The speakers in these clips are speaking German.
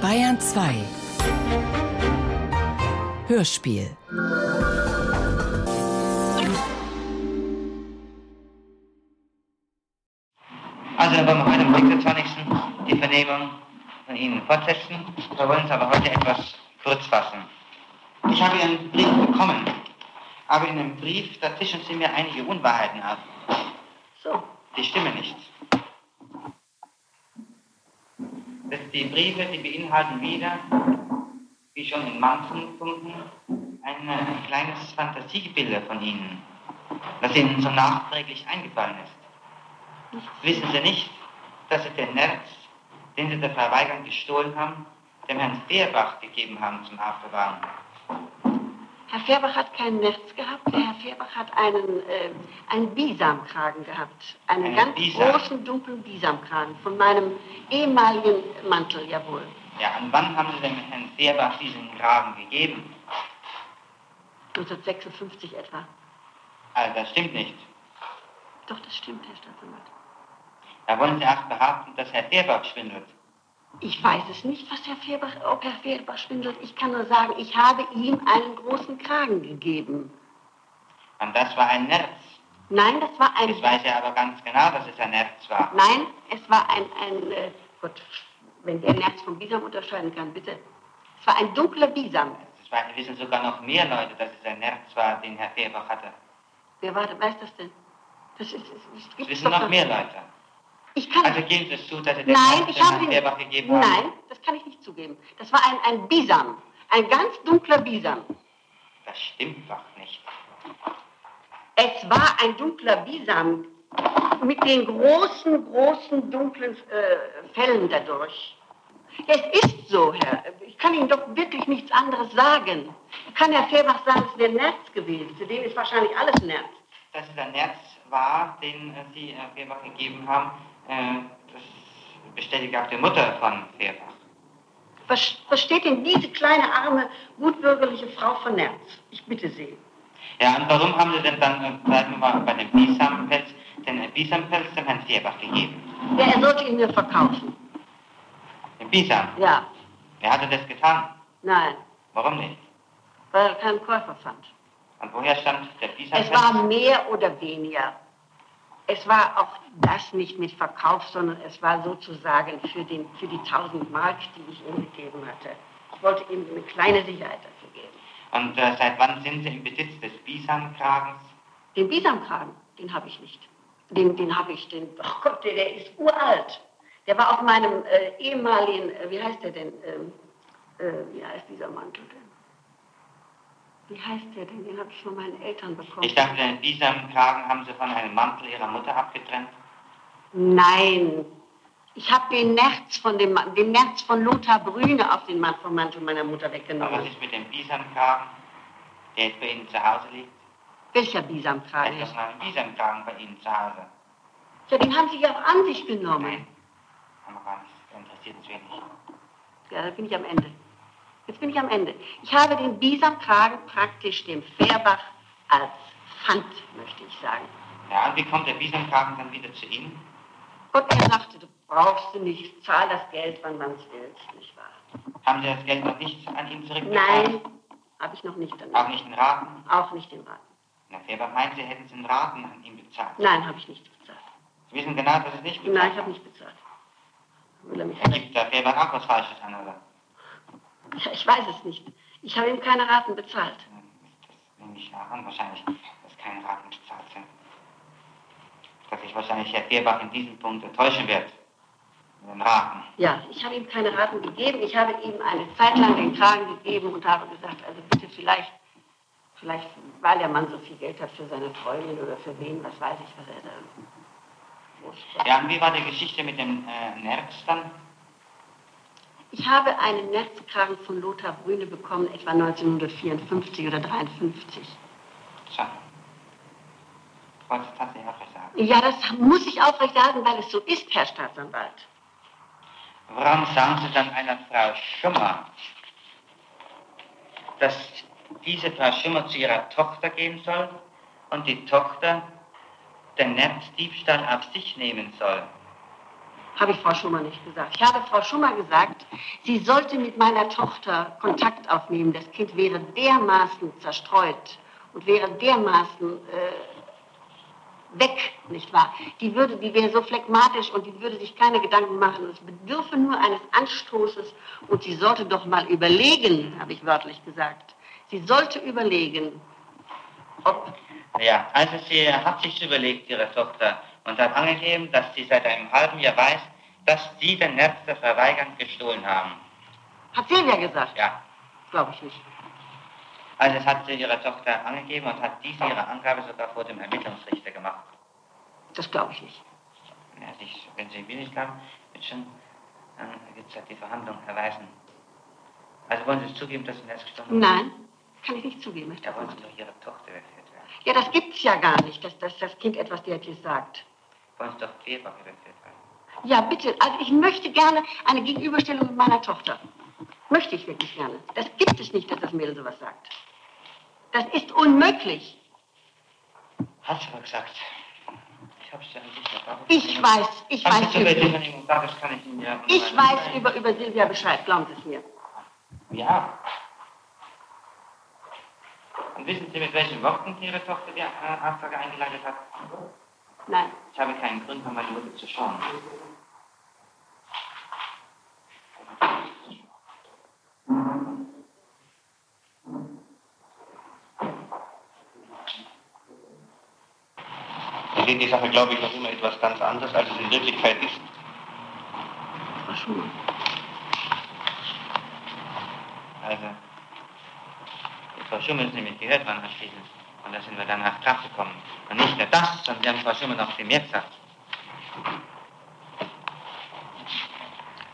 Bayern 2 Hörspiel Also dann wollen wir heute am 26. die Vernehmung von Ihnen fortsetzen. Wir wollen uns aber heute etwas kurz fassen. Ich habe Ihren Brief bekommen, aber in dem Brief, da tischen Sie mir einige Unwahrheiten ab. So. Die stimmen nicht. Das, die Briefe, die beinhalten wieder, wie schon in manchen Punkten, ein, ein kleines Fantasiegebilde von Ihnen, das Ihnen so nachträglich eingefallen ist. Wissen Sie nicht, dass Sie den Nerz, den Sie der Weigand gestohlen haben, dem Herrn Fehrbach gegeben haben zum Aufbewahren? Herr Fehrbach hat keinen Nerz gehabt. Herr Fehrbach hat einen, äh, einen Bisamkragen gehabt. Einen, Einen ganz Bisam? großen, dunklen Bisamkragen von meinem ehemaligen Mantel, jawohl. Ja, und wann haben Sie dem Herrn Fehrbach diesen Graben gegeben? 1956 etwa. Also das stimmt nicht. Doch, das stimmt, Herr Staatsanwalt. Da wollen Sie auch behaupten, dass Herr Fehrbach schwindelt. Ich weiß es nicht, was Herr Fehrbach, ob Herr Fehrbach schwindelt. Ich kann nur sagen, ich habe ihm einen großen Kragen gegeben. Und das war ein Nerz. Nein, das war ein... Jetzt weiß er aber ganz genau, dass es ein Nerz war. Nein, es war ein, ein äh, Gott, wenn der Nerz vom Bisam unterscheiden kann, bitte. Es war ein dunkler Bisam. Das war, wissen sogar noch mehr Leute, dass es ein Nerz war, den Herr Fehrbach hatte. Wer war, weiß das denn? Das ist, das, das Das wissen noch mehr Leute. Ich kann... Also geben Sie es zu, dass Sie den nein, ich habe den... Fehrbach gegeben haben? Nein, das kann ich nicht zugeben. Das war ein, ein Bisam. Ein ganz dunkler Bisam. Das stimmt doch nicht. Es war ein dunkler Bisam mit den großen, großen, dunklen äh, Fellen dadurch. Es ist so, Herr. Ich kann Ihnen doch wirklich nichts anderes sagen. Kann Herr Fehrbach sagen, es wäre Nerz gewesen. Zu dem ist wahrscheinlich alles Nerz. Dass es ein Nerz war, den äh, Sie Herrn Fehrbach gegeben haben, äh, das bestätigt auch die Mutter von Fehrbach. Was versteht denn diese kleine, arme, gutbürgerliche Frau von Nerz? Ich bitte Sie. Ja, und warum haben Sie denn dann, bleiben wir mal bei dem Bisampelz, den äh, Bisampelz dem Herrn Fehrbach gegeben? Ja, er sollte ihn mir verkaufen. Den Bisam? Ja, Wer hatte das getan? nein, Warum nicht? weil er keinen Käufer fand. Und woher stammt der Bisampelz? Es war mehr oder weniger. Es war auch das nicht mit Verkauf, sondern es war sozusagen für, den, für die 1000 Mark, die ich ihm gegeben hatte. Ich wollte ihm eine kleine Sicherheit dafür geben. Und äh, seit wann sind Sie im Besitz des Bisamkragens? Den Bisamkragen, den habe ich nicht. Den, den habe ich, den, oh Gott, der, der ist uralt. Der war auf meinem äh, ehemaligen, äh, wie heißt der denn? Ähm, äh, wie heißt dieser Mantel? Wie heißt der denn? Den habe ich von meinen Eltern bekommen. Ich dachte, den Bisamkragen haben Sie von einem Mantel Ihrer Mutter abgetrennt. Nein. Ich habe den Nerz von dem, den Nerz von Lothar Brüne auf den Mann vom Mantel meiner Mutter Aber was weggenommen. ist mit dem Bisamkragen, der jetzt bei Ihnen zu Hause liegt? Welcher Bisamkragen? ist doch noch ein Bisamkragen bei Ihnen zu Hause. Ja, den haben Sie ja auch an sich genommen. Nein, haben wir gar nicht. Das interessiert uns wenig. Ja, da bin ich am Ende. Jetzt bin ich am Ende. Ich habe den Bisamkragen praktisch dem Fährbach als Pfand, möchte ich sagen. Ja, und wie kommt der Bisamkragen dann wieder zu Ihnen? Und er sagte, du brauchst du nicht, zahl das Geld, wann man es will, nicht wahr? Haben Sie das Geld noch nicht an ihn zurückbezahlt? Nein, habe ich noch nicht Auch damit. nicht in Raten? Auch nicht in Raten. Na, Fehrbach meint, Sie hätten es in Raten an ihn bezahlt. Nein, habe ich nicht bezahlt. Sie wissen genau, dass es nicht bezahlt Nein, ich habe nicht bezahlt. Will er mich Da gibt der Fehrbach auch was Falsches an, oder? Ich weiß es nicht. Ich habe ihm keine Raten bezahlt. Das nehme ich auch an, wahrscheinlich, dass keine Raten bezahlt sind. Dass sich wahrscheinlich Herr Fehrbach in diesem Punkt enttäuschen wird. Mit den Raten. Ja, ich habe ihm keine Raten gegeben. Ich habe ihm eine Zeit lang den Kragen gegeben und habe gesagt, also bitte vielleicht, vielleicht, weil der Mann so viel Geld hat für seine Freundin oder für wen, was weiß ich, was er da. wo- Ja, und wie war die Geschichte mit dem äh, Nerz dann? Ich habe einen Netzkragen von Lothar Brüne bekommen, etwa 1954 oder 53. So. Wollte es tatsächlich sagen. Ja, das muss ich aufrechterhalten, weil es so ist, Herr Staatsanwalt. Warum sagen Sie dann einer Frau Schummer, dass diese Frau Schummer zu ihrer Tochter gehen soll und die Tochter den Netzdiebstahl auf sich nehmen soll? Habe ich Frau Schumann nicht gesagt. Ich habe Frau Schumann gesagt, sie sollte mit meiner Tochter Kontakt aufnehmen. Das Kind wäre dermaßen zerstreut und wäre dermaßen äh, weg, nicht wahr? Die, würde, die wäre so phlegmatisch und die würde sich keine Gedanken machen. Es bedürfe nur eines Anstoßes und sie sollte doch mal überlegen, habe ich wörtlich gesagt. Sie sollte überlegen, ob... Ja, also sie hat sich überlegt, ihre Tochter, und hat angegeben, dass sie seit einem halben Jahr weiß, dass Sie den Netz der Verweigern gestohlen haben. Hat Silvia gesagt? Ja. Glaube ich nicht. Also das hat sie ihrer Tochter angegeben und hat diese ihre Angabe sogar vor dem Ermittlungsrichter gemacht. Das glaube ich nicht. Ja, ich, wenn Sie mir nicht glauben, wird schon, dann wird es halt die Verhandlung erweisen. Also wollen Sie zugeben, dass Sie gestohlen haben? Nein, kann ich nicht zugeben. Da wollen Sie doch Ihre Tochter überführt werden. Ja, das gibt's ja gar nicht, dass, dass das Kind etwas derartiges sagt. Sie doch Kleber überführt werden. Ja, bitte. Also ich möchte gerne eine Gegenüberstellung mit meiner Tochter. Möchte ich wirklich gerne. Das gibt es nicht, dass das Mädel sowas sagt. Das ist unmöglich. Hat sie aber gesagt. Ich habe es ja erfahren. Ich weiß, ich Haben weiß über über, das ich ich weiß über, über Silvia Bescheid, glauben Sie es mir. Ja. Und wissen Sie, mit welchen Worten Ihre Tochter die Anfrage eingeleitet hat? Nein. Ich habe keinen Grund, bei meiner Mutter zu schauen. Sie sehen die Sache, glaube ich, noch immer etwas ganz anderes, als es in Wirklichkeit ist. Frau Schumann. Also, Frau Schumann ist nämlich gehört worden anschließend. Und da sind wir dann nach Kraft gekommen. Und nicht nur das, sondern Sie haben Frau Schumann noch viel mehr gesagt.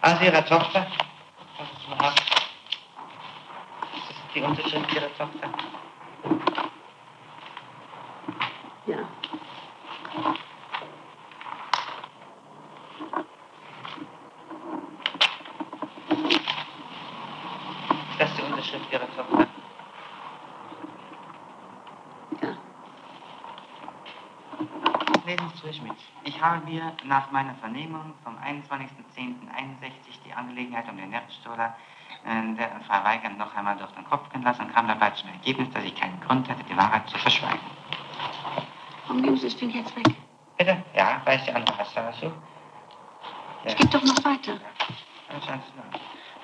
Also Ihre Tochter, was ist mal ab? Das ist die Unterschrift Ihrer Tochter. Ja. Das ist die Unterschrift Ihrer Tochter. Ja. Durch mit. Ich habe mir nach meiner Vernehmung vom 21.10.61 die Angelegenheit um den Netzstoller äh, der Frau Weigand noch einmal durch den Kopf gehen lassen und kam dabei zum Ergebnis, dass ich keinen Grund hätte, die Wahrheit zu verschweigen. Warum nehmen Sie das Ding jetzt weg? Bitte? Ja, weiß die andere Hast du dazu? Ja. Es geht doch noch weiter. Ja, mal.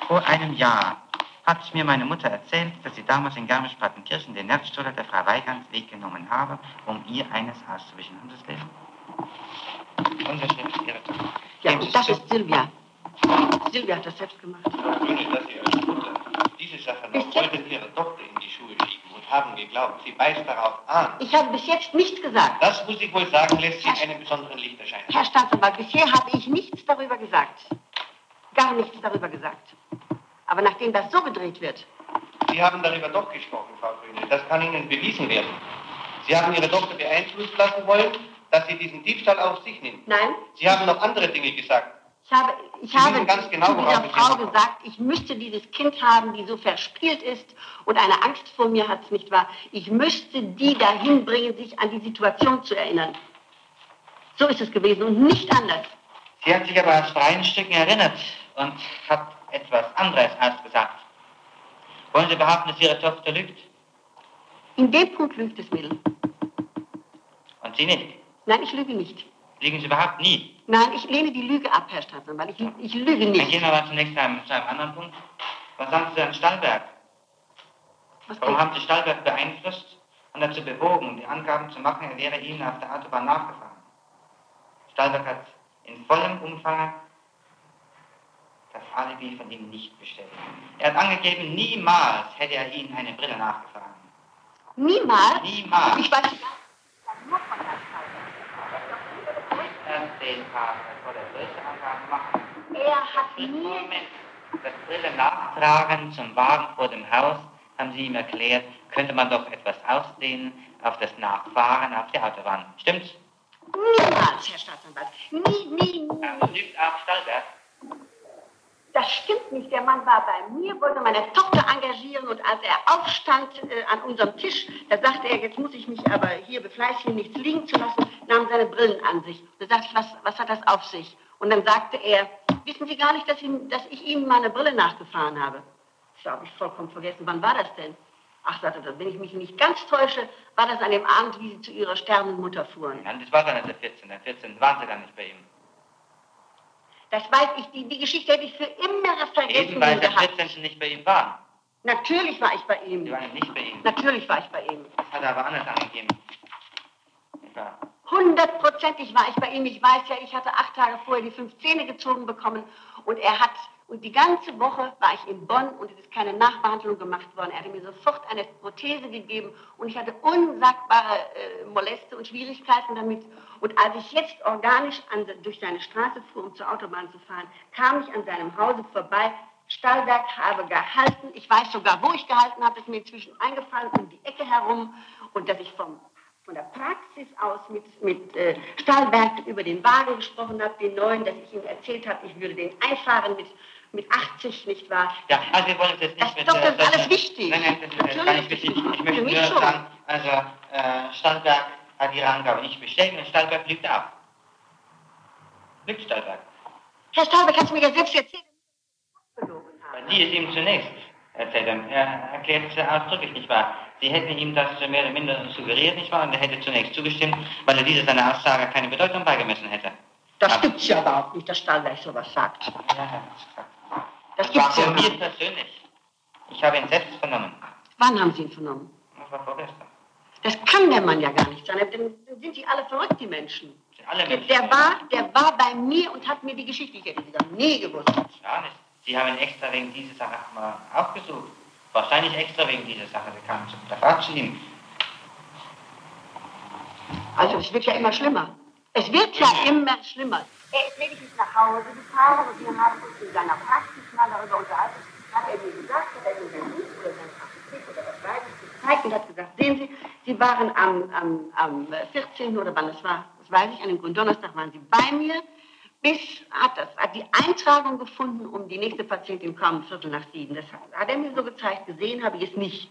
Vor einem Jahr hat mir meine Mutter erzählt, dass sie damals in Garmisch-Partenkirchen den Netzstoller der Frau Weigand weggenommen habe, um ihr eines auszuwischen. Haben Sie es lesen? Unterschrift Ihrer Tochter. Ja, und das zu. ist Silvia. Silvia hat das selbst gemacht. Ohne dass Sie als Mutter diese Sache noch wollten Ihre Tochter in die Schuhe schieben und haben geglaubt, sie weist darauf an. Ich habe bis jetzt nichts gesagt. Das muss ich wohl sagen, lässt sie in einem besonderen Licht erscheinen. Herr Staatsanwalt, bisher habe ich nichts darüber gesagt. Gar nichts darüber gesagt. Aber nachdem das so gedreht wird, Sie haben darüber doch gesprochen, Frau Grüne. Das kann Ihnen bewiesen werden. Sie haben Ihre Tochter beeinflussen lassen wollen, dass sie diesen Diebstahl auf sich nimmt. nein, Sie haben noch andere Dinge gesagt. ich habe, ich Sie habe ganz genau, zu dieser Frau gesagt, ich müsste dieses Kind haben, die so verspielt ist und eine Angst vor mir hat, nicht wahr? Ich müsste die dahin bringen, sich an die Situation zu erinnern. So ist es gewesen und nicht anders. Sie hat sich aber aus freien Stücken erinnert und hat etwas anderes ausgesagt. Wollen Sie behaupten, dass Ihre Tochter lügt? In dem Punkt lügt es Mädel. Und Sie nicht? Nein, ich lüge nicht. Lügen Sie überhaupt nie? Nein, ich lehne die Lüge ab, Herr Staatsanwalt. Ich, ich lüge Dann nicht. gehen wir mal zunächst zu einem, zu einem anderen Punkt. Was sagen Sie an Stallberg? Was Warum haben Sie Stallberg beeinflusst und dazu bewogen, die Angaben zu machen, er wäre Ihnen auf der Autobahn nachgefahren? Stallberg hat in vollem Umfang das Alibi von Ihnen nicht bestätigt. Er hat angegeben, niemals hätte er Ihnen eine Brille nachgefahren. Niemals. Niemals. Ich weiß nicht. Nur von. Erst den Tag, bevor er solche Angaben macht. Er hat Moment. Das Brille nachtragen zum Wagen vor dem Haus, haben Sie ihm erklärt, könnte man doch etwas ausdehnen auf das Nachfahren auf der Autobahn. Stimmt's? niemals, Herr Staatsanwalt. Nie, nie, nie. Ja, lügt auch Stallberg. Das stimmt nicht. Der Mann war bei mir, wollte meine Tochter engagieren und als er aufstand äh, an unserem Tisch, da sagte er, jetzt muss ich mich aber hier befleißigen, nichts liegen zu lassen, nahm seine Brillen an sich. Da sagte ich, was, was hat das auf sich? Und dann sagte er, wissen Sie gar nicht, dass, ihm, dass ich ihm meine Brille nachgefahren habe? Das habe ich vollkommen vergessen. Wann war das denn? Ach, sagte er, wenn ich mich nicht ganz täusche, war das an dem Abend, wie Sie zu Ihrer sterbenden Mutter fuhren. Nein, das war nicht der 14. Der 14. waren sie gar nicht bei ihm. Das weiß ich, die, die Geschichte hätte ich für immer vergessen Eben weil sie am gehabt. 14. nicht bei ihm waren. Natürlich war ich bei ihm. Sie waren nicht bei ihm. Natürlich war ich bei ihm. Das hat er aber anders angegeben. Hundertprozentig war ich bei ihm. Ich weiß ja, ich hatte acht Tage vorher die fünf Zähne gezogen bekommen und er hat, und die ganze Woche war ich in Bonn und es ist keine Nachbehandlung gemacht worden. Er hatte mir sofort eine Prothese gegeben und ich hatte unsagbare äh, Moleste und Schwierigkeiten damit. Und als ich jetzt organisch an, durch seine Straße fuhr, um zur Autobahn zu fahren, kam ich an seinem Hause vorbei. Stahlberg habe gehalten. Ich weiß sogar, wo ich gehalten habe. Es ist mir inzwischen eingefallen, um die Ecke herum. Und dass ich vom von der Praxis aus mit, mit äh, Stahlberg über den Wagen gesprochen habe, den neuen, dass ich ihm erzählt habe, ich würde den einfahren mit, mit 80, nicht wahr? Ja, also wir wollen uns jetzt nicht Das- mit... doch, das ist solchen- alles wichtig. Nein, nein, das ist gar nicht ist wichtig. es. Ich möchte nur schon. sagen, also äh, Stallberg hat ihre Angabe nicht bestätigt und Stallberg lügt ab. Lügt Stallberg. Herr Stahlberg hat es mir ja selbst habe. Sie es ihm zunächst erzählt haben. Er erklärt es ausdrücklich, nicht wahr? Sie hätten ihm das mehr oder minder suggeriert, nicht wahr? Und er hätte zunächst zugestimmt, weil er dieser seiner Aussage keine Bedeutung beigemessen hätte. Das Aber- gibt's ja überhaupt nicht, dass Stahlberg sowas sagt. Ja, hat's gesagt. Das war gibt's ja mir nicht. persönlich. Ich habe ihn selbst vernommen. Wann haben Sie ihn vernommen? Das war vorgestern. Das kann der Mann ja gar nicht sein. Dann dann sind die alle verrückt, die Menschen. Alle Der, Menschen. der, war, der war bei mir und hat mir die Geschichte, ich hätte sie doch nie gewusst. Ja, nicht. Sie haben ihn extra wegen dieser Sache mal aufgesucht. Wahrscheinlich extra wegen dieser Sache. Sie kamen zu der Frau zu ihm. Also es wird ja immer schlimmer. Es wird ja immer schlimmer. Er ist lediglich nach Hause gefahren und wir haben uns in seiner Praxis mal darüber unterhalten. Hat er mir gesagt, hat er mir sein Buch oder sein Apothek oder was weiß ich gezeigt und hat gesagt, sehen Sie, Sie waren am, am, am 14. oder wann es war, das weiß ich, an dem Gründonnerstag waren Sie bei mir. Bis hat, das, hat die Eintragung gefunden, um die nächste Patientin kam Viertel nach sieben. Das hat, er mir so gezeigt, gesehen habe ich es nicht,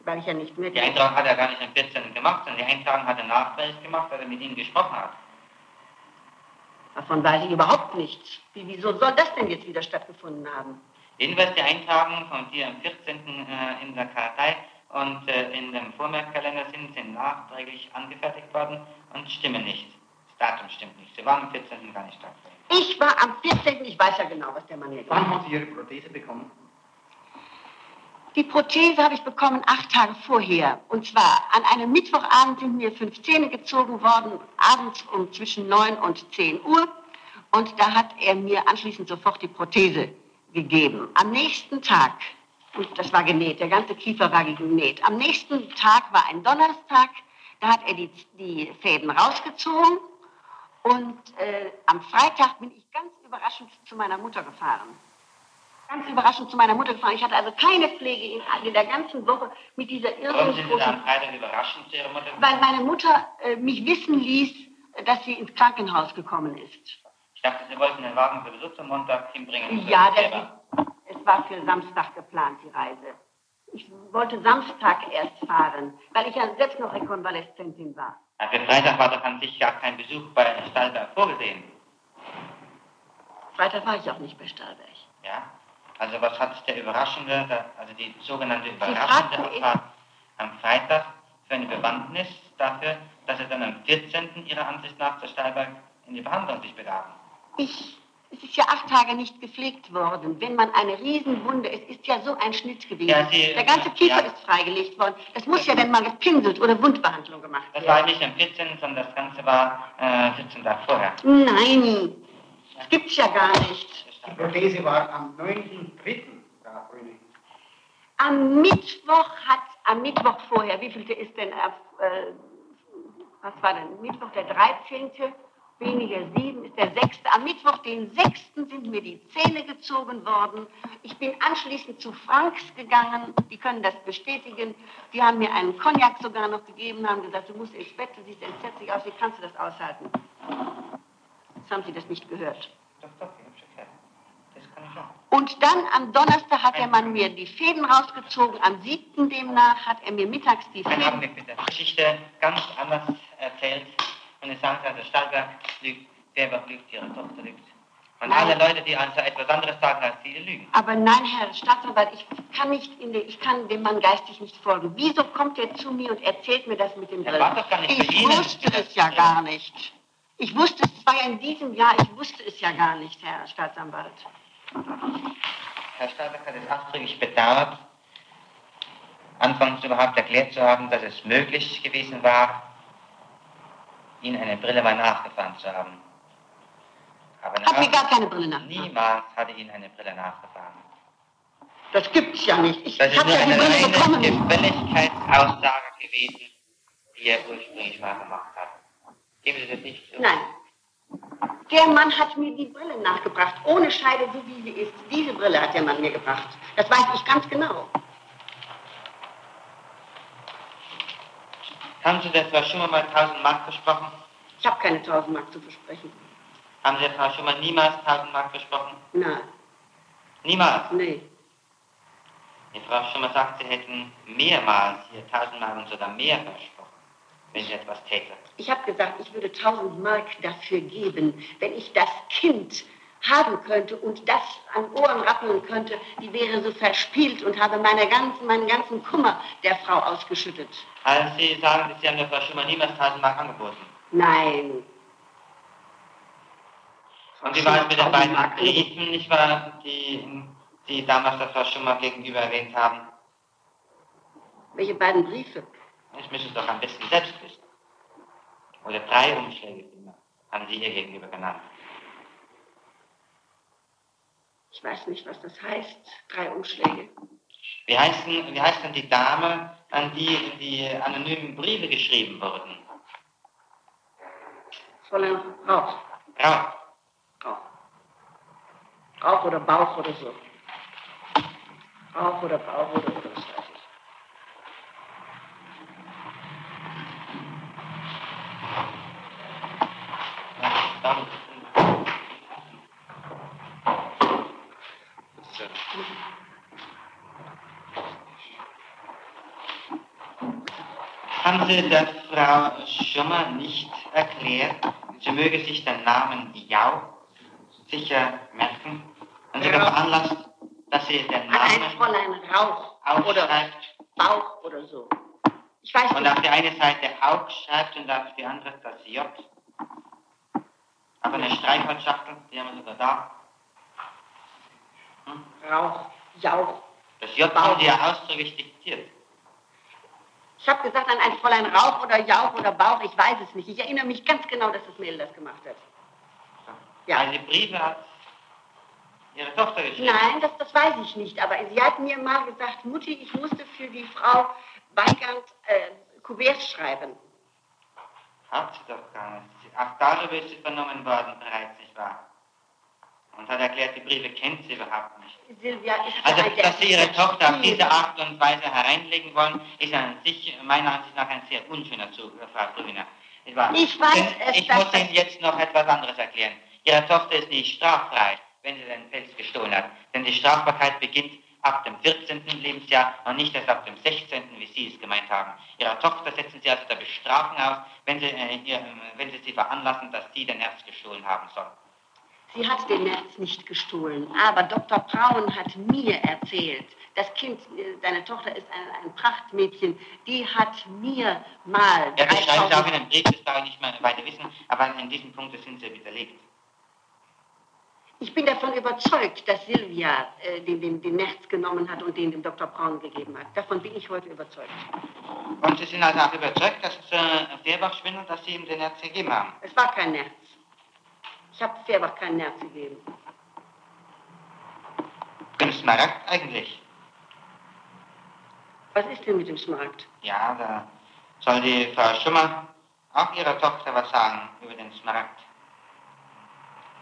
weil ich ja nicht mehr... Die Eintragung hat er gar nicht am 14. gemacht, sondern die Eintragung hat er nachträglich gemacht, als er mit ihnen gesprochen hat. Davon weiß ich überhaupt nichts. Wie, wieso soll das denn jetzt wieder stattgefunden haben? Jedenfalls die Eintragungen von dir am 14. äh, in der Kartei und äh, in dem Vormerkkalender sind, sind nachträglich angefertigt worden und stimmen nicht. Das Datum stimmt nicht. Sie waren am 14. gar nicht da. Ich war am 14. Ich weiß ja genau, was der Mann hier Wann gemacht haben Sie Ihre Prothese bekommen? Die Prothese habe ich bekommen acht Tage vorher. Und zwar an einem Mittwochabend sind mir fünf Zähne gezogen worden, abends um zwischen neun und zehn Uhr. Und da hat er mir anschließend sofort die Prothese gegeben. Am nächsten Tag, und das war genäht, der ganze Kiefer war genäht. Am nächsten Tag war ein Donnerstag, da hat er die, die Fäden rausgezogen. Und äh, am Freitag bin ich ganz überraschend zu meiner Mutter gefahren. Ganz überraschend zu meiner Mutter gefahren. Ich hatte also keine Pflege in, in der ganzen Woche mit dieser Warum sind Sie da am irrsinnsgroßen... Freitag überraschend zu Ihrer Mutter? Weil meine Mutter äh, mich wissen ließ, dass sie ins Krankenhaus gekommen ist. Ich dachte, Sie wollten den Wagen sowieso zum Montag hinbringen. Ja, das, es war für Samstag geplant, die Reise. Ich wollte Samstag erst fahren, weil ich ja selbst noch Rekonvaleszentin war. Ja, für Freitag war doch an sich gar kein Besuch bei Stallberg vorgesehen. Freitag war ich auch nicht bei Stahlberg. Ja? Also was hat der überraschende, also die sogenannte überraschende Abfahrt am Freitag für eine Bewandtnis dafür, dass er dann am 14. Ihrer Ansicht nach zur Stallberg in die Behandlung sich begaben? Ich, es ist ja acht Tage nicht gepflegt worden. Wenn man eine Riesenwunde, es ist ja so ein Schnitt gewesen. Ja, Sie- Der ganze Kiefer ja. ist freigelegt worden. Das muss ja dann mal gepinselt oder Wundbehandlung gemacht Das war werden. nicht am 14., sondern das Ganze war äh, 14 Tage vorher. Nein, das gibt's ja gar nicht. Die Prothese war am 9.3. da, Grüne. Am Mittwoch hat, am Mittwoch vorher, wie vielte ist denn, äh, was war denn, Mittwoch der 13., weniger 7 ist der 6. Am Mittwoch, den 6. sind mir die Zähne gezogen worden. Ich bin anschließend zu Franks gegangen, die können das bestätigen. Die haben mir einen Cognac sogar noch gegeben, haben gesagt, du musst ins Bett, du siehst entsetzlich aus, wie kannst du das aushalten? Jetzt haben Sie das nicht gehört. Doch, doch, ich hab's erklärt. Das kann ich schon. Und dann am Donnerstag hat der Mann mir die Fäden rausgezogen. Am 7. demnach hat er mir mittags die Fäden. Augenblick bitte. Geschichte ganz anders erzählt. Und es sagt also, Stallberg lügt, Weber lügt, ihre Tochter lügt. Und Nein. alle Leute, die also etwas anderes sagen als Sie, lügen. Aber nein, Herr Staatsanwalt, ich kann nicht in den, ich kann dem Mann geistig nicht folgen. Wieso kommt er zu mir und erzählt mir das mit dem Grill? ich wusste es ja gar nicht. Ich wusste es zwar in diesem Jahr, ich wusste es ja gar nicht, Herr Staatsanwalt. Herr Staatsanwalt hat es ausdrücklich bedauert, anfangs überhaupt erklärt zu haben, dass es möglich gewesen war, Ihnen eine Brille mal nachgefahren zu haben. Aber Hat mir gar keine Brille nachgefahren. niemals hatte Ihnen eine Brille nachgefahren. Das gibt's ja nicht. Ich Das ist nur ja eine reine bekommen. Gefälligkeitsaussage gewesen, die er ursprünglich mal gemacht hat. Geben Sie das nicht zu? Nein. Der Mann hat mir die Brille nachgebracht, ohne Scheide, so wie sie ist. Diese Brille hat der Mann mir gebracht. Das weiß ich ganz genau. Haben Sie der Frau Schumann mal 1000 Mark versprochen? Ich habe keine 1000 Mark zu versprechen. Haben Sie der Frau Schumann niemals 1000 Mark versprochen? Nein, Niemals. nee. Die Frau Schumann sagt, Sie hätten mehrmals hier 1000 Mark und sogar mehr versprochen, wenn sie etwas täte. Ich habe gesagt, ich würde 1000 Mark dafür geben, wenn ich das Kind haben könnte und das an Ohren rappeln könnte, die wäre so verspielt und habe meine ganzen, meinen ganzen Kummer der Frau ausgeschüttet. Also Sie sagen, Sie haben der Frau Schumann niemals 1000 Mark angeboten. Nein. Und wie war es mit den 1000 beiden Briefen, nicht wahr, die Sie damals der Frau Schumann gegenüber erwähnt haben? Welche beiden Briefe? Das müssen Sie doch am besten selbst wissen. Oder drei Umschläge vielmehr, haben Sie ihr gegenüber genannt. Ich weiß nicht, was das heißt. Drei Umschläge. Wie heißt denn, wie heißt denn die Dame, an die die anonymen Briefe geschrieben wurden? Fräulein Rauch. Rauch. Rauch. Rauch oder Bauch oder so. Rauch oder Bauch oder, oder was weiß ich. Ja, dann, Haben Sie der Frau Schummer nicht erklärt, sie möge sich den Namen Jau sicher merken und sogar Ja. veranlasst, dass sie den Namen Fräulein Rauch oder aufschreibt Bauch oder so. Ich weiß und nicht. auf die eine Seite auch schreibt und auf die andere das J. Aber eine Streichholzschachtel, die haben wir sogar da. Rauch, Jauch. Das J haben Sie ja ausdrücklich diktiert. Ich habe gesagt an ein Fräulein Rauch oder Jauch oder Bauch, ich weiß es nicht. Ich erinnere mich ganz genau, dass das Mädel das gemacht hat. Ja. Also die Briefe hat Ihre Tochter geschrieben. Nein, das, das weiß ich nicht. Aber sie hat mir mal gesagt, Mutti, ich musste für die Frau Weigand äh, Kuverts schreiben. Hat sie doch gar nicht. Sie- Auch darüber ist sie vernommen worden bereits, nicht wahr? Und hat erklärt, die Briefe kennt sie überhaupt nicht. Silvia Also, dass Sie Ihre Tochter auf diese Art. Und Weise hereinlegen wollen, ist an sich meiner Ansicht nach ein sehr unschöner Zug, Frau Grüner. Ich weiß Denn es, Ich muss Ihnen jetzt noch etwas anderes erklären. Ihre Tochter ist nicht straffrei, wenn sie den Pelz gestohlen hat. Denn die Strafbarkeit beginnt ab dem 14. Lebensjahr und nicht erst ab dem 16., wie Sie es gemeint haben. Ihrer Tochter setzen Sie also der Bestrafung aus, wenn Sie, äh, ihr, äh, wenn Sie sie veranlassen, dass sie den Erz gestohlen haben soll. Sie hat den Nerz nicht gestohlen, aber Dr. Braun hat mir erzählt, das Kind, äh, deine Tochter ist ein, ein Prachtmädchen, die hat mir mal Ja, das schreiben Sie auch 3000 in den Brief, das brauche ich nicht mehr weiter wissen, aber in diesem Punkt sind Sie widerlegt. Ich bin davon überzeugt, dass Silvia äh, den, den, den Nerz genommen hat und den dem Dr. Braun gegeben hat. Davon bin ich heute überzeugt. Und Sie sind also auch überzeugt, dass äh, Fehrbach schwindelt, dass Sie ihm den Erz gegeben haben? Es war kein Nerz. Ich habe Fehrbach keinen Nerz gegeben. Dem Smaragd eigentlich. Was ist denn mit dem Smaragd? Ja, da soll die Frau Schummer auch ihrer Tochter was sagen über den Smaragd.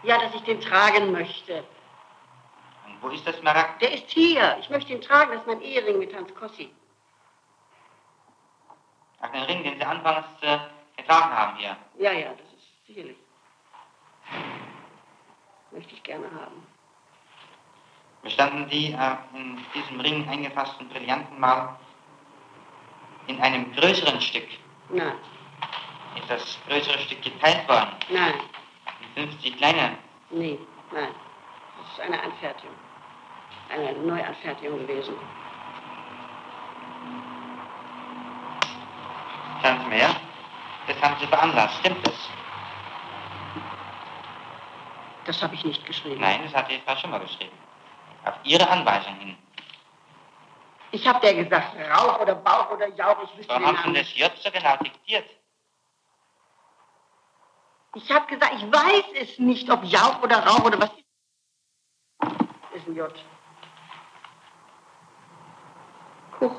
Ja, dass ich den tragen möchte. Und wo ist der Smaragd? Der ist hier. Ich möchte ihn tragen. Das ist mein Ehering mit Hans Kossi. Ach, den Ring, den Sie anfangs äh, getragen haben hier. Ja, ja, das ist sicherlich. Möchte ich gerne haben. Bestanden die äh, in diesem Ring eingefassten Brillanten mal in einem größeren Stück? Nein, Ist das größere Stück geteilt worden? nein, In 50 kleine? nee. Nein, das ist eine Anfertigung. Eine Neuanfertigung gewesen. Sagen Sie mir, ja? Das haben Sie veranlasst, stimmt das? Das habe ich nicht geschrieben. Nein, das hat die Frau Schummer geschrieben. Auf Ihre Anweisung hin. Ich habe der gesagt, Rauch oder Bauch oder Jauch, ich wüsste Warum den haben Sie das J so genau diktiert? Ich habe gesagt, ich weiß es nicht, ob Jauch oder Rauch oder was ist. Ein J. Kuch.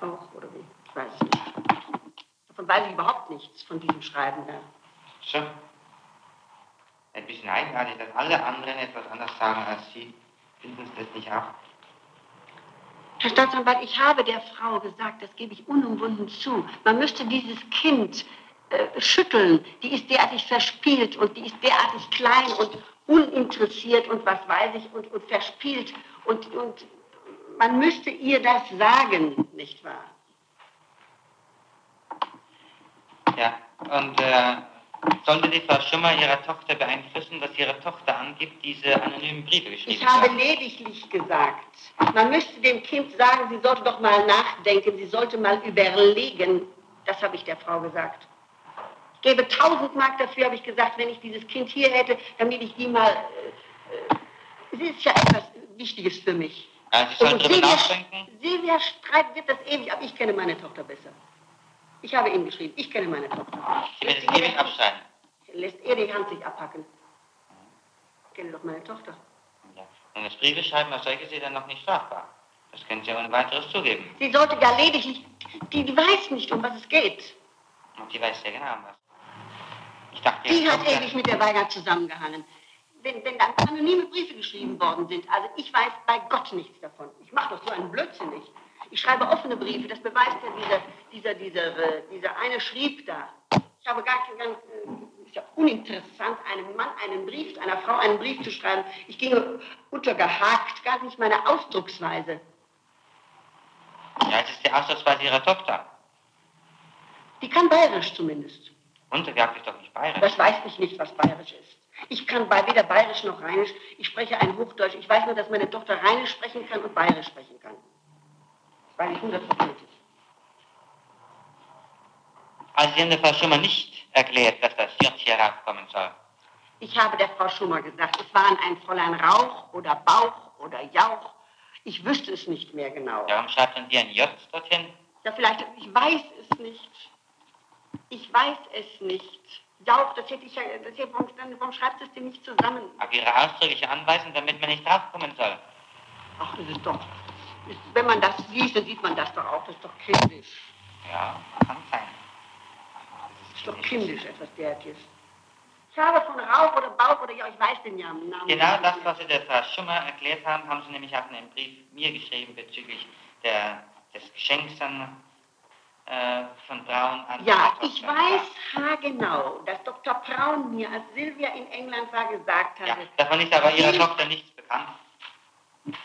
Auch, oder wie? Ich weiß es nicht. Davon weiß ich überhaupt nichts, von diesem Schreiben da. So. Ein bisschen eigenartig, dass alle anderen etwas anders sagen als Sie. Finden Sie das nicht auch? Herr Staatsanwalt, ich habe der Frau gesagt, das gebe ich unumwunden zu, man müsste dieses Kind äh, schütteln. Die ist derartig verspielt und die ist derartig klein und uninteressiert und was weiß ich und, und verspielt. Und, und man müsste ihr das sagen, nicht wahr? Ja. Und äh, sollte die Frau Schummer ihrer Tochter beeinflussen, was ihre Tochter angibt, diese anonymen Briefe geschrieben Ich habe lediglich gesagt, man müsste dem Kind sagen, sie sollte doch mal nachdenken, sie sollte mal überlegen. Das habe ich der Frau gesagt. Ich gebe 1000 Mark dafür, habe ich gesagt, wenn ich dieses Kind hier hätte, damit ich die mal. Äh, es ist ja etwas Wichtiges für mich. Ja, Sie sollen darüber Silvia, nachdenken. Silvia Streit wird das ewig, aber ich kenne meine Tochter besser. Ich habe ihm geschrieben, ich kenne meine Tochter. Sie werden es ewig abschreiben. Lässt er die Hand sich abhacken. Ich kenne doch meine Tochter. Ja. Und das Briefe schreiben als solches ist dann noch nicht strafbar. Das können Sie ohne weiteres zugeben. Sie sollte gar lediglich, die, die weiß nicht, um was es geht. Und die weiß sehr genau um was. Ich dachte, Die hat ewig mit der Weigert zusammengehangen. Wenn, wenn da anonyme Briefe geschrieben worden sind, also ich weiß bei Gott nichts davon. Ich mache doch so einen Blödsinn nicht. Ich schreibe offene Briefe, das beweist ja dieser, dieser, dieser, äh, dieser eine schrieb da. Ich habe gar kein, ganz, äh, ist ja uninteressant, einem Mann einen Brief, einer Frau einen Brief zu schreiben. Ich ginge untergehakt, gar nicht meine Ausdrucksweise. Ja, es ist die Ausdrucksweise Ihrer Tochter. Die kann bayerisch zumindest. Untergab ist doch nicht bayerisch. Das weiß ich nicht, was bayerisch ist. Ich kann bei weder bayerisch noch rheinisch. Ich spreche ein Hochdeutsch. Ich weiß nur, dass meine Tochter rheinisch sprechen kann und bayerisch sprechen kann. Das weiß ich hundertprozentig. Also Sie haben der Frau Schummer nicht erklärt, dass das J hier raufkommen soll. Ich habe der Frau Schummer gesagt, es waren ein Fräulein Rauch oder Bauch oder Jauch. Ich wüsste es nicht mehr genau. Warum schreibt dann die ein J dorthin? Ja, vielleicht, ich weiß. Ich weiß es nicht. Jauch, das hätte ich ja, das hätte, warum, warum schreibt es denn nicht zusammen? Auf Ihre ausdrückliche Anweisung, damit man nicht draufkommen soll. Ach, das ist doch, wenn man das liest, dann sieht man das doch auch. Das ist doch kindisch. Ja, kann sein. Das ist doch kindisch, etwas derartiges. Ich habe von Rauch oder Bauch oder ja, ich weiß den ja Namen. Genau das, was Sie der Frau Schummer erklärt haben, haben Sie nämlich auch in einem Brief mir geschrieben bezüglich der, des Geschenks an, äh, von Braun an Ja, ich weiß haargenau, dass Dr. Braun mir, als Silvia in England war, gesagt Ja, hatte. davon ist aber Ihrer Tochter nichts bekannt.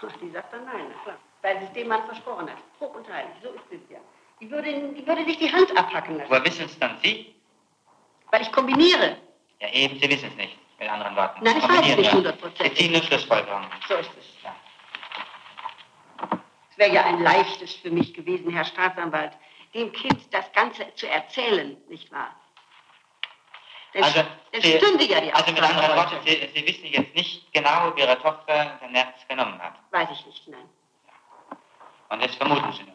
Ach, die sagt dann nein, na klar. Weil sie es dem Mann versprochen hat. Hoch und heilig, so ist es ja. Die würde, die würde sich die Hand abhacken lassen, Woher wissen es dann Sie? weil ich kombiniere. Ja, eben, Sie wissen es nicht, mit anderen Worten. Nein, ich weiß es nicht nur. hundertprozentig. Sie ziehen nur Schlussfolgerungen. So ist es. Ja. Es wäre ja ein leichtes für mich gewesen, Herr Staatsanwalt, dem Kind das Ganze zu erzählen, nicht wahr? Denn Also, es Sie, stünde ja die also mit anderen. Worten, Sie, Sie wissen jetzt nicht genau, ob Ihre Tochter den Nerz genommen hat. Weiß ich nicht, nein. Und das vermuten Sie nur.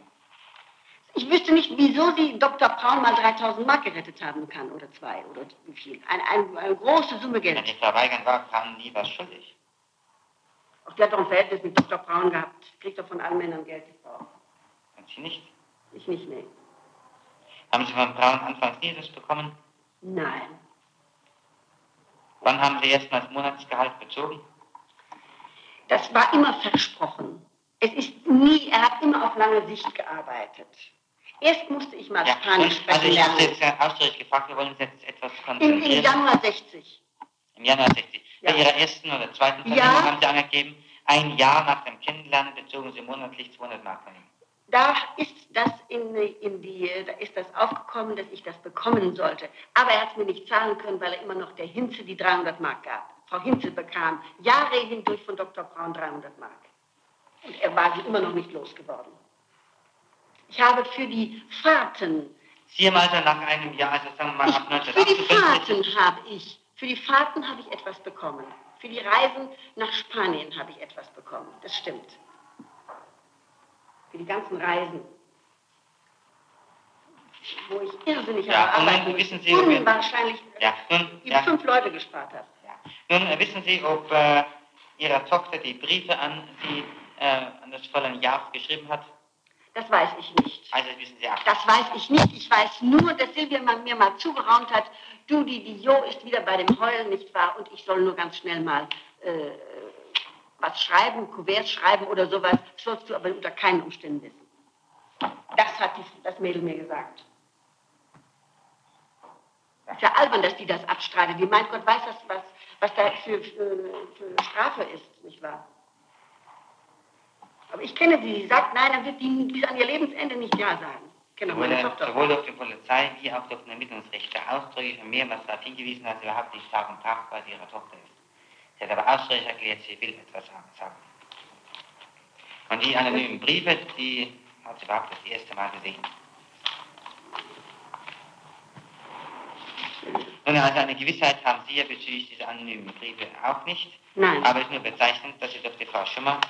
Ich wüsste nicht, wieso sie Dr. Braun mal 3000 Mark gerettet haben kann oder zwei oder wie viel. Eine, eine, eine große Summe Wenn Geld. die Frau Weigand war, kam nie was schuldig. Auch die hat doch ein Verhältnis mit Dr. Braun gehabt. Kriegt doch von allen Männern Geld. Und Sie nicht. Ich nicht, nee. Haben Sie von Braun anfangs nie etwas bekommen? Nein. Wann haben Sie erstmals Monatsgehalt bezogen? Das war immer versprochen. Es ist nie, er hat immer auf lange Sicht gearbeitet. Erst musste ich mal Ja, Spanisch und, also sprechen ich habe Sie lernen. jetzt ausdrücklich gefragt, wir wollen uns jetzt etwas Im, konzentrieren. Im Januar 60. Im Januar 60. Ja. Bei Ihrer ersten oder zweiten Verbindung Ja. haben Sie angegeben, ein Jahr nach dem Kennenlernen bezogen Sie monatlich 200 Mark von ihm. Da ist das in, in die, da ist das aufgekommen, dass ich das bekommen sollte. Aber er hat es mir nicht zahlen können, weil er immer noch der Hinze die 300 Mark gab. Frau Hinzel bekam Jahre hindurch von Dr. Braun 300 Mark. Und er war sie immer noch nicht losgeworden. Ich habe für die Fahrten, also nach einem Jahr, also sagen wir mal ich, ab für die 1958, Fahrten habe ich, für die Fahrten habe ich etwas bekommen. Für die Reisen nach Spanien habe ich etwas bekommen. Das stimmt. Für die ganzen Reisen. Wo ich irrsinnig Ja, nun müssen. wissen Sie, unwahrscheinlich Ja, nun, ja. fünf Leute gespart habe. Ja. Nun äh, wissen Sie, ob äh, Ihre Tochter die Briefe an Sie, äh, an das Fräulein Jaaf geschrieben hat? Das weiß ich nicht. Also das wissen Sie auch. Das weiß ich nicht. Ich weiß nur, dass Silvia mir mal zugeraunt hat, du, die, die Jo ist wieder bei dem Heulen, nicht wahr? Und ich soll nur ganz schnell mal äh, was schreiben, Kuverts schreiben oder sowas. Das sollst du aber unter keinen Umständen wissen. Das hat die, das Mädel mir gesagt. Ist ja albern, dass die das abstreitet. Wie meint Gott weiß das, was, was da für, für, für Strafe ist, nicht wahr? Aber ich kenne sie. Sie sagt, nein, dann wird die bis an ihr Lebensende nicht Ja sagen. Auch Sowohl, meine Tochter. sowohl durch die Polizei wie auch durch den Ermittlungsrichter ausdrücklich und mehrmals darauf hingewiesen, dass überhaupt nicht Tag und Tag bei ihrer Tochter ist. Hat aber ausdrücklich erklärt, sie will etwas sagen. Und die anonymen Briefe, die hat sie überhaupt das erste Mal gesehen. Nun, also eine Gewissheit haben Sie ja bezüglich dieser anonymen Briefe auch nicht. Nein. Aber es ist nur bezeichnend, dass Sie durch die Frau Schummer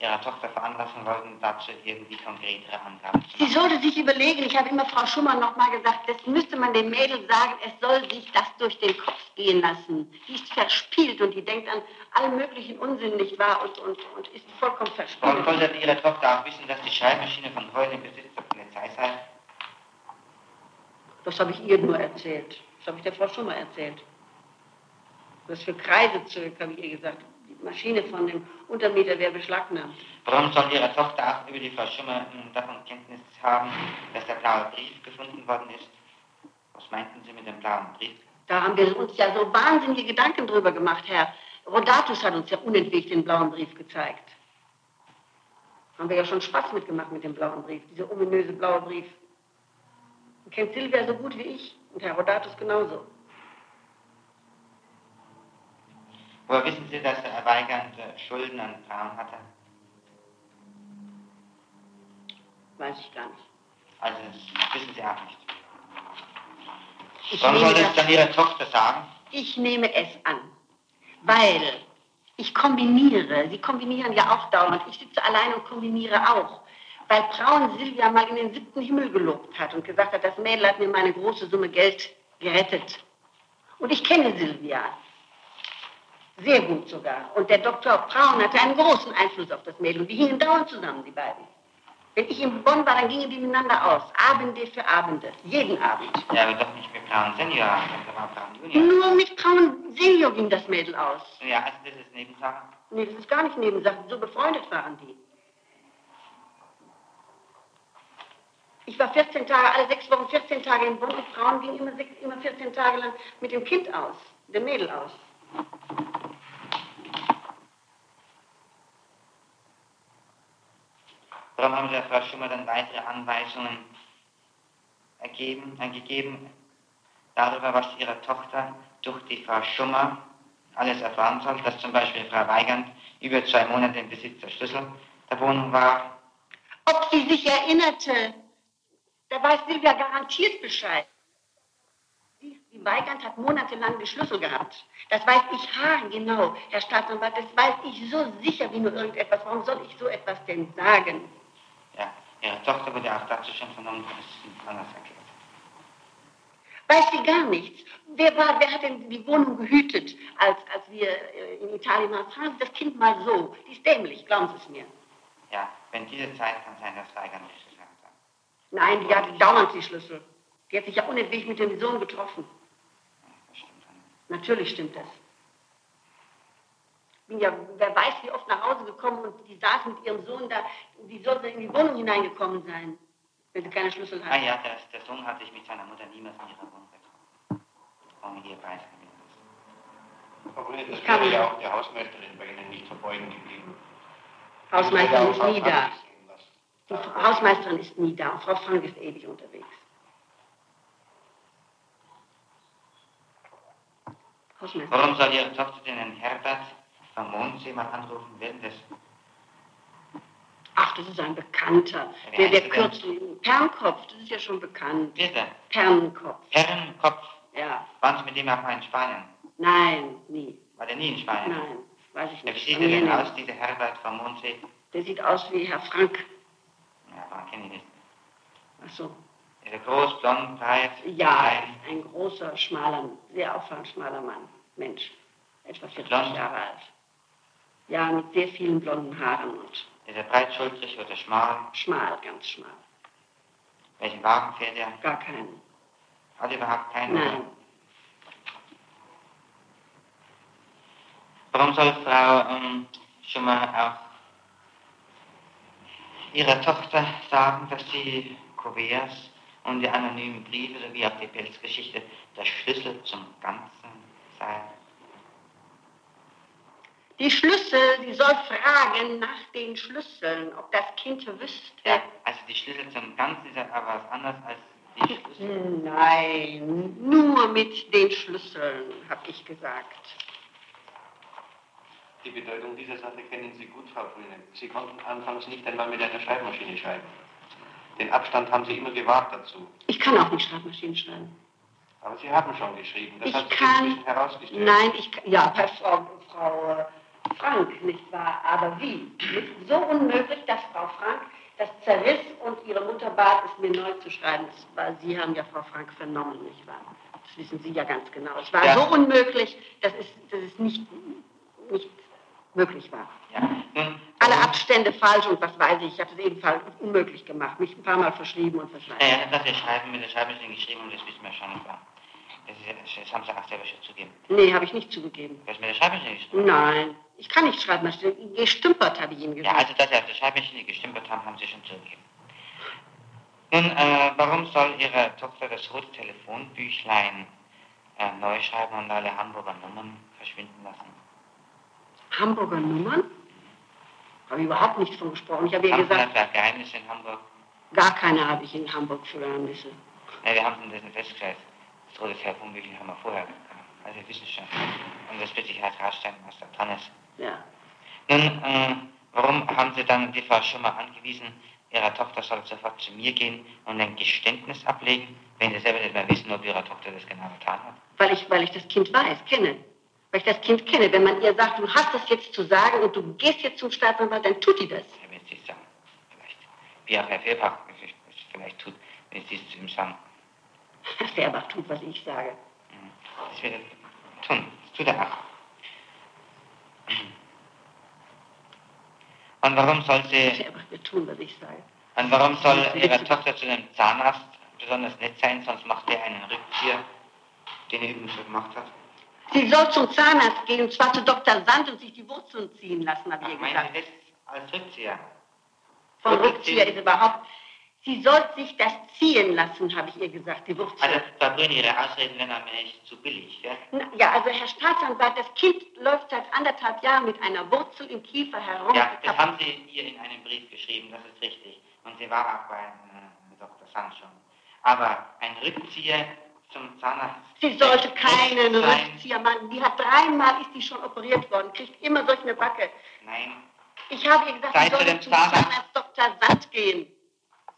Ihrer Tochter veranlassen wollten, dazu irgendwie konkretere Angaben zu Sie machen. sollte sich überlegen, ich habe immer Frau Schumann noch mal gesagt, das müsste man dem Mädel sagen, es soll sich das durch den Kopf gehen lassen. Die ist verspielt und die denkt an allen möglichen Unsinn, nicht wahr? Und, und, und ist vollkommen Warum verspielt. wollte denn Ihre Tochter auch wissen, dass die Schreibmaschine von Heulen im Besitz der Polizei sei? Das habe ich ihr nur erzählt. Das habe ich der Frau Schumann erzählt. Was für Kreise zurück, habe ich ihr gesagt. Maschine von dem Untermieter wäre beschlagnahmt. Warum soll Ihre Tochter auch über die Frau Schummer nun davon Kenntnis haben, dass der blaue Brief gefunden worden ist? Was meinten Sie mit dem blauen Brief? Da haben wir uns ja so wahnsinnige Gedanken drüber gemacht, Herr. Rodatus hat uns ja unentwegt den blauen Brief gezeigt. Haben wir ja schon Spaß mitgemacht mit dem blauen Brief, dieser ominöse blaue Brief. Und kennt Silvia so gut wie ich und Herr Rodatus genauso. Woher wissen Sie, dass der Weigand äh, Schulden an Braun hatte? Weiß ich gar nicht. Also, das wissen Sie auch nicht. Ich Warum nehme, sollte es das, dann Ihre Tochter sagen? ich nehme es an, weil ich kombiniere. Sie kombinieren ja auch dauernd. Ich sitze allein und kombiniere auch. Weil Braun Silvia mal in den siebten Himmel gelobt hat und gesagt hat, das Mädel hat mir meine große Summe Geld gerettet. Und ich kenne Silvia. Sehr gut sogar. Und der Dr. Braun hatte einen großen Einfluss auf das Mädel. Und die hingen dauernd zusammen, die beiden. Wenn ich in Bonn war, dann gingen die miteinander aus. Abende für Abende. Jeden Abend. Ja, aber doch nicht mit Braun Senior, das war Braun Junior. Nur mit Braun Senior ging das Mädel aus. Ja, also das ist Nebensache. Nee, das ist gar nicht Nebensache. So befreundet waren die. Ich war 14 Tage, alle sechs Wochen 14 Tage in Bonn und Frauen gingen immer, sechs, immer 14 Tage lang mit dem Kind aus, dem Mädel aus. Warum haben Sie der Frau Schummer dann weitere Anweisungen ergeben, gegeben darüber, was Ihre Tochter durch die Frau Schummer alles erfahren soll, dass zum Beispiel Frau Weigand über zwei Monate im Besitz der Schlüssel der Wohnung war? Ob sie sich erinnerte, da weiß Silvia garantiert Bescheid. Weigand hat monatelang die Schlüssel gehabt. Das weiß ich haargenau, Herr Staatsanwalt. Das weiß ich so sicher wie nur irgendetwas. Warum soll ich so etwas denn sagen? Ja, Ihre Tochter wurde auch dazu schon vernommen, das ist nicht anders erklärt. Weiß sie gar nichts. Wer, war, wer hat denn die Wohnung gehütet, als, als wir äh, in Italien waren? Fragen Sie das Kind mal so. Die ist dämlich, glauben Sie es mir. Ja, wenn diese Zeit kann sein, dass Weigand hat. Nein, die hatte dauernd die Schlüssel. Die hat sich ja unentwegt mit dem Sohn getroffen. Natürlich stimmt das. Bin ja, wer weiß, wie oft nach Hause gekommen und die saß mit ihrem Sohn da. Die sollte in die Wohnung hineingekommen sein, wenn sie keine Schlüssel Ah hat. ja, der, der Sohn hat sich mit seiner Mutter niemals in ihrer Wohnung getroffen. Ohne ihr Preisgewinnen. Frau Brüne, das Ich kann- wäre ja auch der Hausmeisterin bei Ihnen nicht verborgen geblieben. Hausmeisterin ist nie da. auch. Die Hausmeisterin ist nie da und Frau Frank ist ewig unterwegs. Warum soll Ihre Tochter den Herrn Herbert vom Mondsee mal anrufen während des... Ach, das ist ein Bekannter. Wer Der, der er denn? kürzlich. Pernkopf, das ist ja schon bekannt. Bitte, Pernkopf. Herrenkopf, Ja. waren Sie mit dem auch mal in Spanien? Nein, nie. War der nie in Spanien? Nein, weiß ich Ja, wie nicht. sieht Von er mir denn nicht. aus, dieser Herbert vom Mondsee? Der sieht aus wie Herr Frank. Ja, man kennt ihn nicht. Ach so. Er groß, blond, breit, Ja, ein großer, schmaler, sehr auffallend schmaler Mann. Mensch. Etwa 40 Blond? Jahre alt. Ja, mit sehr vielen blonden Haaren und Ist er breitschultrig oder schmal? schmal, ganz schmal. Welchen Wagen fährt er? Gar keinen. Hat überhaupt keinen? Nein. Warum soll Frau ähm, schon mal auch ihrer Tochter sagen, dass die Kuverts und die anonymen Briefe sowie auch die Pelzgeschichte der Schlüssel zum Ganzen sei? Die Schlüssel, sie soll fragen nach den Schlüsseln, ob das Kind wüsste. Ja, also die Schlüssel zum Ganzen ist aber was anderes als die Schlüssel. Nein, nur mit den Schlüsseln, habe ich gesagt. Die Bedeutung dieser Sache kennen Sie gut, Frau Grüne. Sie konnten anfangs nicht einmal mit einer Schreibmaschine schreiben. Den Abstand haben Sie immer gewahrt dazu. Ich kann auch nicht Schreibmaschinen schreiben. Aber Sie haben schon geschrieben. Das Ich hat sich kann- inzwischen herausgestellt. Nein, ich kann, ja, Frau, Frau Frank, nicht wahr? Aber wie? So unmöglich, dass Frau Frank das zerriss und ihre Mutter bat es mir neu zu schreiben. Das war, Sie haben ja Frau Frank vernommen, nicht wahr? Das wissen Sie ja ganz genau. Es war Ja. so unmöglich, dass es, dass es nicht, nicht möglich war. Ja. Nun, Alle Abstände falsch und was weiß ich. Ich habe es ebenfalls unmöglich gemacht. Mich ein paar Mal verschrieben und weiß Ja, ja, dass wir schreiben mit der Schreibmaschine geschrieben und das wissen wir schon, wahr? Das, ist, ja- das haben Sie auch selber schon zugegeben. Nee, habe ich nicht zugegeben. Du hast mit der Schreibmaschine geschrieben? Nein, ich kann nicht Schreibmaschine. Gestümpert, habe ich Ihnen Ja, gesagt. also dass Sie auf der Schreibmaschine gestempelt haben, haben Sie schon zugegeben. Nun, äh, warum soll Ihre Tochter das rote Telefonbüchlein äh, neu schreiben und alle Hamburger Nummern verschwinden lassen? Hamburger Nummern? Habe ich überhaupt nicht von gesprochen. Ich habe ihr Haben Sie gesagt, da Geheimnisse in Hamburg? gar keine habe ich in Hamburg für Geheimnisse. Ne, wir haben es nicht festgestellt. Das rote Telefonbüchlein haben wir vorher gehabt. Also wir wissen schon. Und das wird sich halt herausstellen, was da dran ist. Ja. Nun, äh, warum haben Sie dann die Frau Schummer angewiesen, Ihre Tochter soll sofort zu mir gehen und ein Geständnis ablegen, wenn Sie selber nicht mehr wissen, ob Ihre Tochter das genau getan hat? Weil ich, weil ich das Kind weiß, kenne. Weil ich das Kind kenne. Wenn man ihr sagt, du hast das jetzt zu sagen und du gehst jetzt zum Staatsanwalt, dann tut die das. Ja, wenn Sie es sagen, vielleicht. Wie auch Herr Fehlbach es vielleicht tut, wenn Sie es zu ihm sagen. Der aber tut, was ich sage. Das wird er tun. Das tut er auch. Und warum soll sie, Der aber wird tun, was ich sage. und warum soll Ihre. Tochter zu einem Zahnarzt besonders nett sein, sonst macht er einen Rückzieher, den er übrigens schon gemacht hat? Sie soll zum Zahnarzt gehen, und zwar zu Dr. Sand und sich die Wurzeln ziehen lassen, habe ich ihr gesagt. Das als Rückzieher? Vom Wurzeln Rückzieher ist überhaupt. Sie soll sich das ziehen lassen, habe ich ihr gesagt, die Wurzel. Also, Brünn, Ihre Ausreden werden aber nicht zu billig, ja? Na, Ja, also Herr Staatsanwalt, das Kind läuft seit anderthalb Jahren mit einer Wurzel im Kiefer herum. Ja, das haben Sie ihr in einem Brief geschrieben, das ist richtig. Und sie war auch bei äh, Dr. Sand schon. Aber ein Rückzieher zum Zahnarzt. Sie sollte muss keinen sein- Rückzieher machen. Die hat dreimal ist die schon operiert worden, kriegt immer solch eine Backe. Nein, Ich habe ihr gesagt, Sei sie sollte zum Zahnarzt. Zahnarzt Dr. Sand gehen.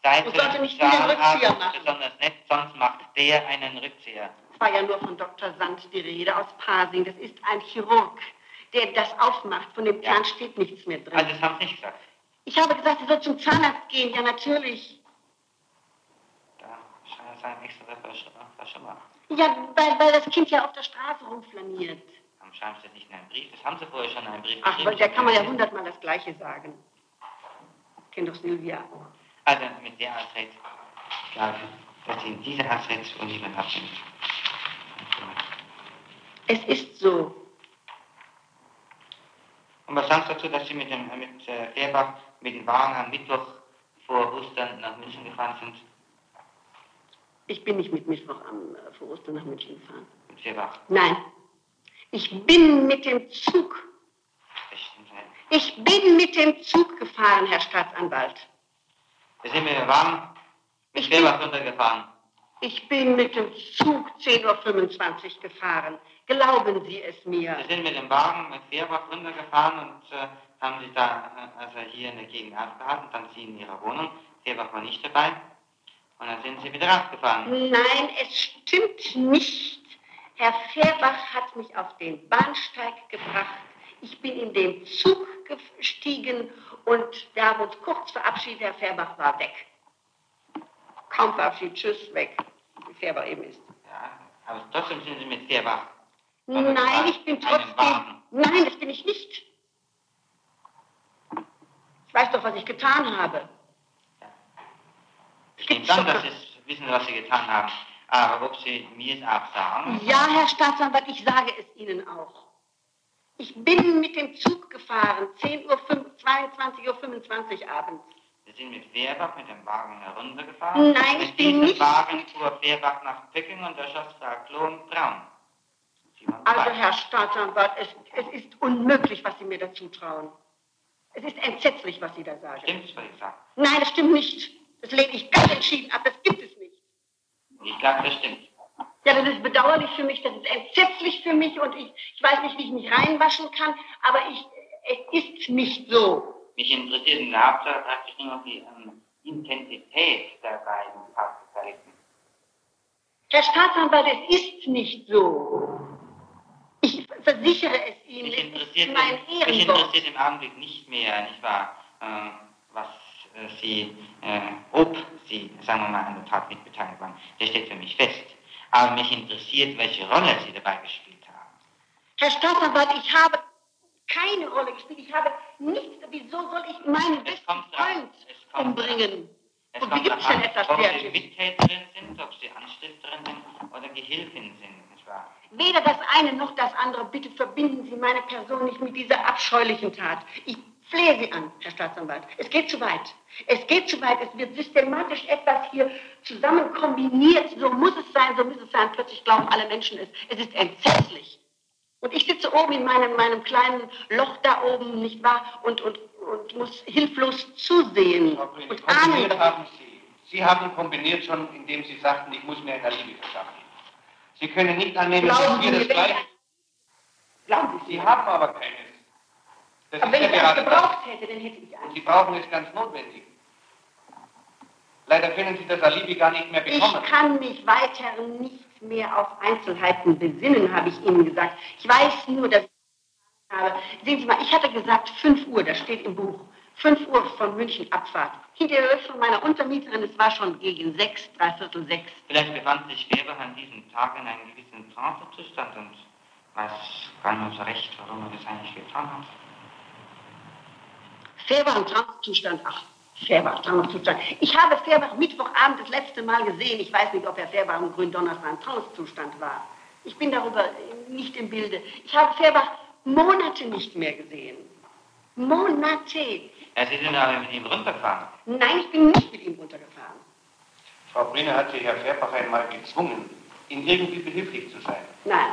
sei Und sollte nicht Zahnarzt Rückzieher machen. besonders nett, sonst macht der einen Rückzieher. Es war ja nur von Dr. Sand die Rede aus Pasing. Das ist ein Chirurg, der das aufmacht. Von dem Ja. Zahn steht nichts mehr drin. Also, das haben Sie nicht gesagt. Ich habe gesagt, sie soll zum Zahnarzt gehen. Ja, natürlich. Da scheint es ein extra Frau Schummer. Ja, weil, weil das Kind ja auf der Straße rumflaniert. Warum schreiben Sie das nicht in einem Brief? Das haben Sie vorher schon in einem Brief Ach, geschrieben. weil da kann man ja hundertmal das Gleiche sagen. Kennt doch Silvia. Also, mit der Ausrede, glaube dass Sie in dieser Ausrede zu unliebend sind. Es ist so. Und was sagst du dazu, dass Sie mit, dem, mit äh, Fehrbach mit dem Wagen am Mittwoch vor Ostern nach München gefahren sind? Ich bin nicht mit Mittwoch am, äh, vor Ostern nach München gefahren. Mit Fehrbach. Nein. Ich bin mit dem Zug. Ich bin mit dem Zug gefahren, Herr Staatsanwalt. Sind wir warm mit Ich bin- Fehrbach runtergefahren. Ich bin mit dem Zug 10.25 Uhr gefahren. Glauben Sie es mir. Sie sind mit dem Wagen mit Fährbach runtergefahren und äh, haben sich da äh, also hier in der Gegend aufgehalten, dann Sie in Ihrer Wohnung. Fährbach war nicht dabei. Und dann sind Sie wieder abgefahren. Nein, es stimmt nicht. Herr Fährbach hat mich auf den Bahnsteig gebracht. Ich bin in den Zug gestiegen und wir haben uns kurz verabschiedet. Herr Fährbach war weg. Kaum verabschiedet, tschüss, weg. Wie Fährbach eben ist. Ja, aber trotzdem sind Sie mit Fährbach. Nein, ich bin trotzdem. Nein, das bin ich nicht. Ich weiß doch, was ich getan habe. Stimmt dann, dass Sie wissen, was Sie getan haben. Aber ob Sie mir es auch sagen? Ja, Herr Staatsanwalt, ich sage es Ihnen auch. Ich bin mit dem Zug gefahren, 10 Uhr, 22.25 Uhr 25 abends. Sie sind mit Fährbach mit dem Wagen heruntergefahren. Nein, mit ich bin diesem nicht- Wagen fuhr Fährbach nach Pöcking und schoss Frau Klon Braun. Also. Herr Staatsanwalt, es, es ist unmöglich, was Sie mir dazu trauen. Es ist entsetzlich, was Sie da sagen. Stimmt's, was ich sage? Nein, das stimmt nicht. Das lehne ich ganz entschieden ab. Das gibt es nicht. Ich glaube, das stimmt. Ja, das ist bedauerlich für mich, das ist entsetzlich für mich und ich, ich weiß nicht, wie ich mich reinwaschen kann, aber ich, es ist nicht so. Mich interessiert in der Hauptsache praktisch nur noch die ähm, Intensität der beiden Hauptbeteiligten. Herr Staatsanwalt, es ist nicht so. Ich versichere es Ihnen, Mich es interessiert, ist mein mich Ehrenwort. interessiert im Augenblick nicht mehr, nicht wahr, äh, was Sie, äh, ob Sie, sagen wir mal, an der Tat mitbeteiligt waren. Das steht für mich fest. Aber mich interessiert, welche Rolle Sie dabei gespielt haben. Herr Staatsanwalt, ich habe keine Rolle gespielt. Ich habe nichts. Wieso soll ich meinen Es besten. Freund Es kommt umbringen? Es Und wie gibt es denn etwas ob Sie? Mittäterin sind, ob Sie Anstifterin sind oder Gehilfin sind, nicht wahr? Weder das eine noch das andere. Bitte verbinden Sie meine Person nicht mit dieser abscheulichen Tat. Ich flehe Sie an, Herr Staatsanwalt. Es geht zu weit. Es geht zu weit. Es wird systematisch etwas hier zusammen kombiniert. So muss es sein, so muss es sein. Plötzlich glauben alle Menschen es. Es ist entsetzlich. Und ich sitze oben in meinem, meinem kleinen Loch da oben, nicht wahr? Und, und, und muss hilflos zusehen Frau Grüne, und ahnen. haben Sie. Sie haben kombiniert schon, indem Sie sagten, ich muss mir ein Alibi verschaffen. Sie können nicht annehmen, Glauben dass wir das wenn gleiche... ich, glauben Sie Sie haben aber keines. Das Aber ist wenn ich das. gebraucht hätte, dann hätte ich eins. Sie brauchen es ganz notwendig. Leider können Sie das Alibi gar nicht mehr bekommen. Ich kann mich weiter nicht mehr auf Einzelheiten besinnen, habe ich Ihnen gesagt. Ich weiß nur, dass ich habe. Sehen Sie mal, ich hatte gesagt 5 Uhr, das steht im Buch. 5 Uhr von München Abfahrt. Hinterher von meiner Untermieterin, es war schon gegen 6, dreiviertel 6. Vielleicht befand sich Weber an diesem Tag in einem gewissen Trancezustand und weiß gar nicht so recht, warum er das eigentlich getan hat. Fährbach im Trancezustand, ach, Fährbach, Trancezustand. Ich habe Fährbach Mittwochabend das letzte Mal gesehen. Ich weiß nicht, ob Herr Fährbach am Gründonnerstag im Trancezustand war. Ich bin darüber nicht im Bilde. Ich habe Fährbach Monate nicht mehr gesehen. Monate. Ja, Sie sind aber mit ihm runtergefahren. Nein, ich bin nicht mit ihm runtergefahren. Frau Brünner hat Sie Herr Fährbach einmal gezwungen, Ihnen irgendwie behilflich zu sein. Nein.